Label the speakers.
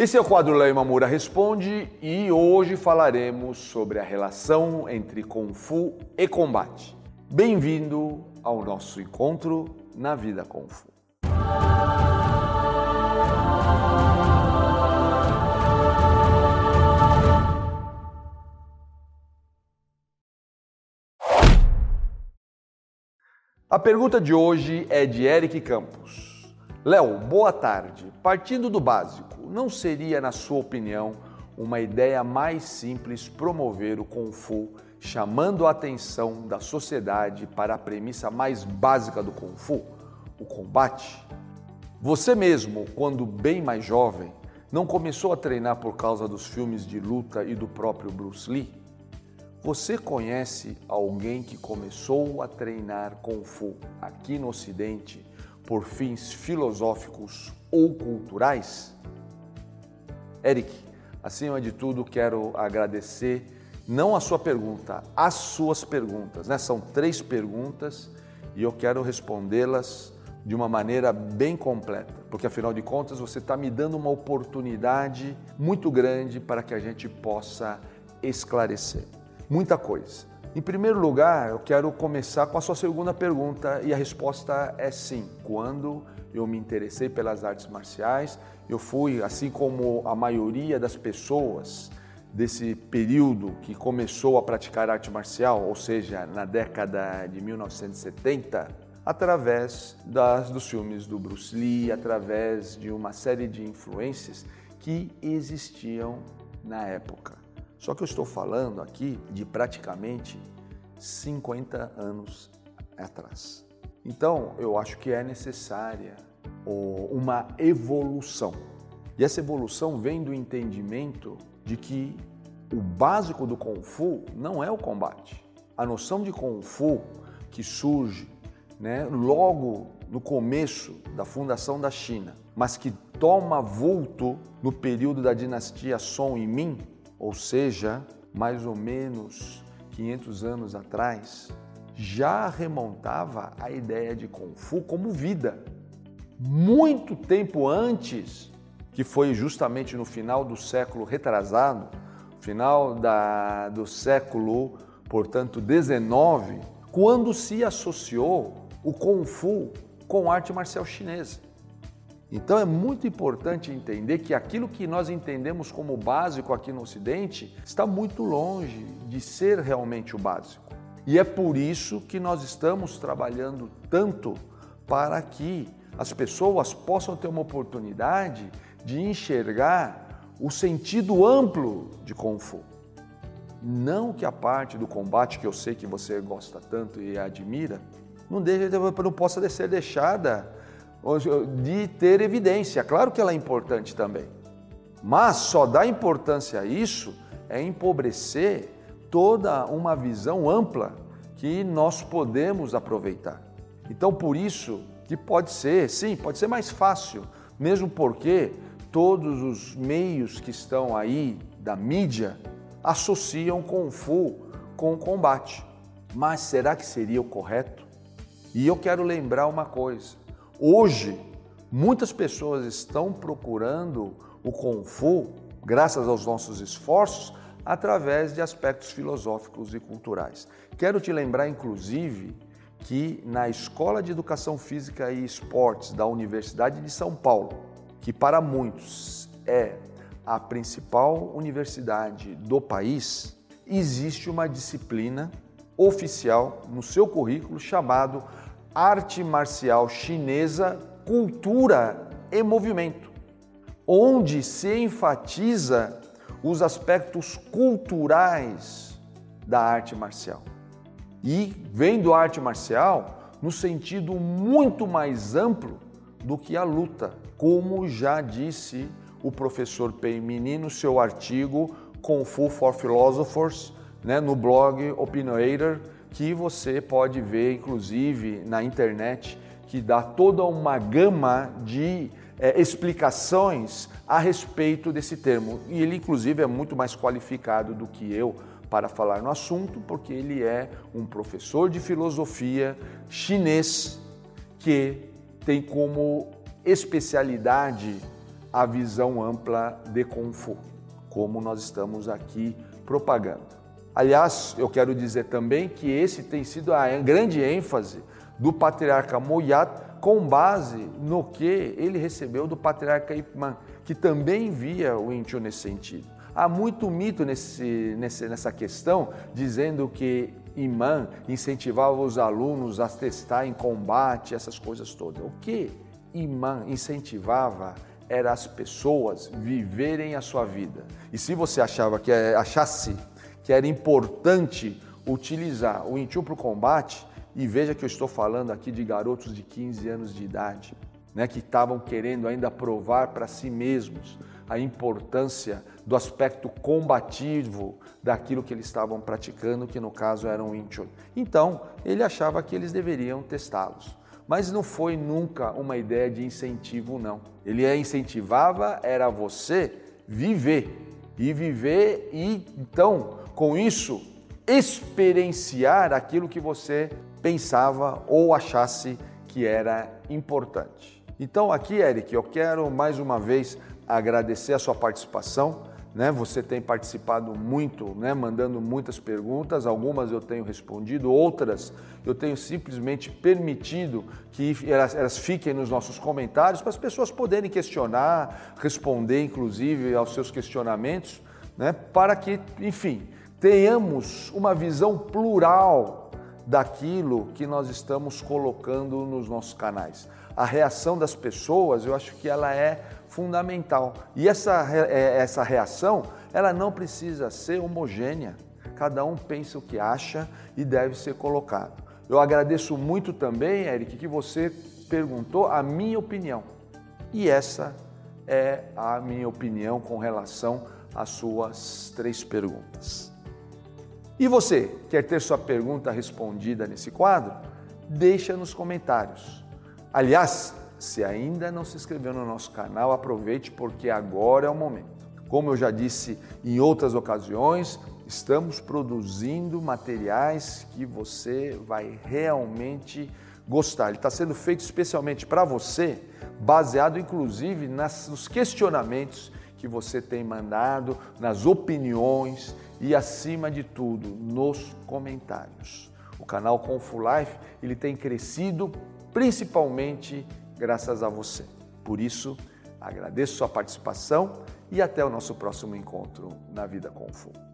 Speaker 1: Esse é o quadro Léo Mamura Responde e hoje falaremos sobre a relação entre Kung Fu e combate. Bem-vindo ao nosso encontro na Vida Kung Fu. A pergunta de hoje é de Eric Campos. Léo, boa tarde. Partindo do básico, não seria, na sua opinião, uma ideia mais simples promover o Kung Fu, chamando a atenção da sociedade para a premissa mais básica do Kung Fu, o combate? Você mesmo, quando bem mais jovem, não começou a treinar por causa dos filmes de luta e do próprio Bruce Lee? Você conhece alguém que começou a treinar Kung Fu aqui no Ocidente por fins filosóficos ou culturais? Eric, acima de tudo, quero agradecer não a sua pergunta, as suas perguntas. Né? São três perguntas e eu quero respondê-las de uma maneira bem completa, porque afinal de contas você está me dando uma oportunidade muito grande para que a gente possa esclarecer muita coisa. Em primeiro lugar, eu quero começar com a sua segunda pergunta e a resposta é sim. Quando eu me interessei pelas artes marciais, eu fui, assim como a maioria das pessoas desse período que começou a praticar arte marcial, ou seja, na década de 1970, através das, dos filmes do Bruce Lee, através de uma série de influências que existiam na época. Só que eu estou falando aqui de praticamente 50 anos atrás. Então, eu acho que é necessária uma evolução. E essa evolução vem do entendimento de que o básico do Kung Fu não é o combate. A noção de Kung Fu que surge né, logo no começo da fundação da China, mas que toma vulto no período da dinastia Song e Ming, ou seja, mais ou menos 500 anos atrás, já remontava a ideia de Kung Fu como vida. Muito tempo antes, que foi justamente no final do século retrasado, final da, do século, portanto, 19, quando se associou o Kung Fu com arte marcial chinesa. Então é muito importante entender que aquilo que nós entendemos como básico aqui no Ocidente está muito longe de ser realmente o básico. E é por isso que nós estamos trabalhando tanto para que as pessoas possam ter uma oportunidade de enxergar o sentido amplo de Kung Fu. Não que a parte do combate que eu sei que você gosta tanto e admira, não, deixe, não possa ser deixada de ter evidência. Claro que ela é importante também. Mas só dá importância a isso é empobrecer toda uma visão ampla que nós podemos aproveitar. Então, por isso que pode ser, sim, pode ser mais fácil, mesmo porque todos os meios que estão aí da mídia associam Kung Fu com combate. Mas será que seria o correto? E eu quero lembrar uma coisa: Hoje, muitas pessoas estão procurando o Kung Fu, graças aos nossos esforços, através de aspectos filosóficos e culturais. Quero te lembrar, inclusive, que na Escola de Educação Física e Esportes da Universidade de São Paulo, que para muitos é a principal universidade do país, existe uma disciplina oficial no seu currículo chamado arte marcial chinesa, cultura e movimento, onde se enfatiza os aspectos culturais da arte marcial. E vendo a arte marcial no sentido muito mais amplo do que a luta, como já disse o professor Pei Mini no seu artigo Kung Fu for Philosophers, né, no blog Opinionator, que você pode ver, inclusive, na internet, que dá toda uma gama de é, explicações a respeito desse termo. E ele, inclusive, é muito mais qualificado do que eu para falar no assunto, porque ele é um professor de filosofia chinês que tem como especialidade a visão ampla de Kung Fu, como nós estamos aqui propagando. Aliás, eu quero dizer também que esse tem sido a grande ênfase do patriarca Moyat com base no que ele recebeu do patriarca Ip Man, que também via o Incho nesse sentido. Há muito mito nesse, nessa questão, dizendo que Imã incentivava os alunos a testar em combate, essas coisas todas. O que Imã incentivava era as pessoas viverem a sua vida. E se você achava que achasse que era importante utilizar o Inchu para o combate, e veja que eu estou falando aqui de garotos de 15 anos de idade, né, que estavam querendo ainda provar para si mesmos a importância do aspecto combativo daquilo que eles estavam praticando, que no caso era um Inchun. Então, ele achava que eles deveriam testá-los. Mas não foi nunca uma ideia de incentivo, não. Ele incentivava era você viver e viver e então com isso, experienciar aquilo que você pensava ou achasse que era importante. Então, aqui, Eric, eu quero mais uma vez agradecer a sua participação. Né? Você tem participado muito, né? mandando muitas perguntas, algumas eu tenho respondido, outras eu tenho simplesmente permitido que elas, elas fiquem nos nossos comentários para as pessoas poderem questionar, responder inclusive aos seus questionamentos, né? para que, enfim, tenhamos uma visão plural daquilo que nós estamos colocando nos nossos canais. A reação das pessoas, eu acho que ela é fundamental. E essa, é, essa reação, ela não precisa ser homogênea. Cada um pensa o que acha e deve ser colocado. Eu agradeço muito também, Eric, que você perguntou a minha opinião. E essa é a minha opinião com relação às suas três perguntas. E você, quer ter sua pergunta respondida nesse quadro? Deixa nos comentários. Aliás, se ainda não se inscreveu no nosso canal, aproveite porque agora é o momento. Como eu já disse em outras ocasiões, estamos produzindo materiais que você vai realmente gostar. Ele está sendo feito especialmente para você, baseado inclusive nos questionamentos que você tem mandado, nas opiniões e acima de tudo nos comentários. O canal Confu Life ele tem crescido principalmente graças a você. Por isso, agradeço sua participação e até o nosso próximo encontro na Vida Confu.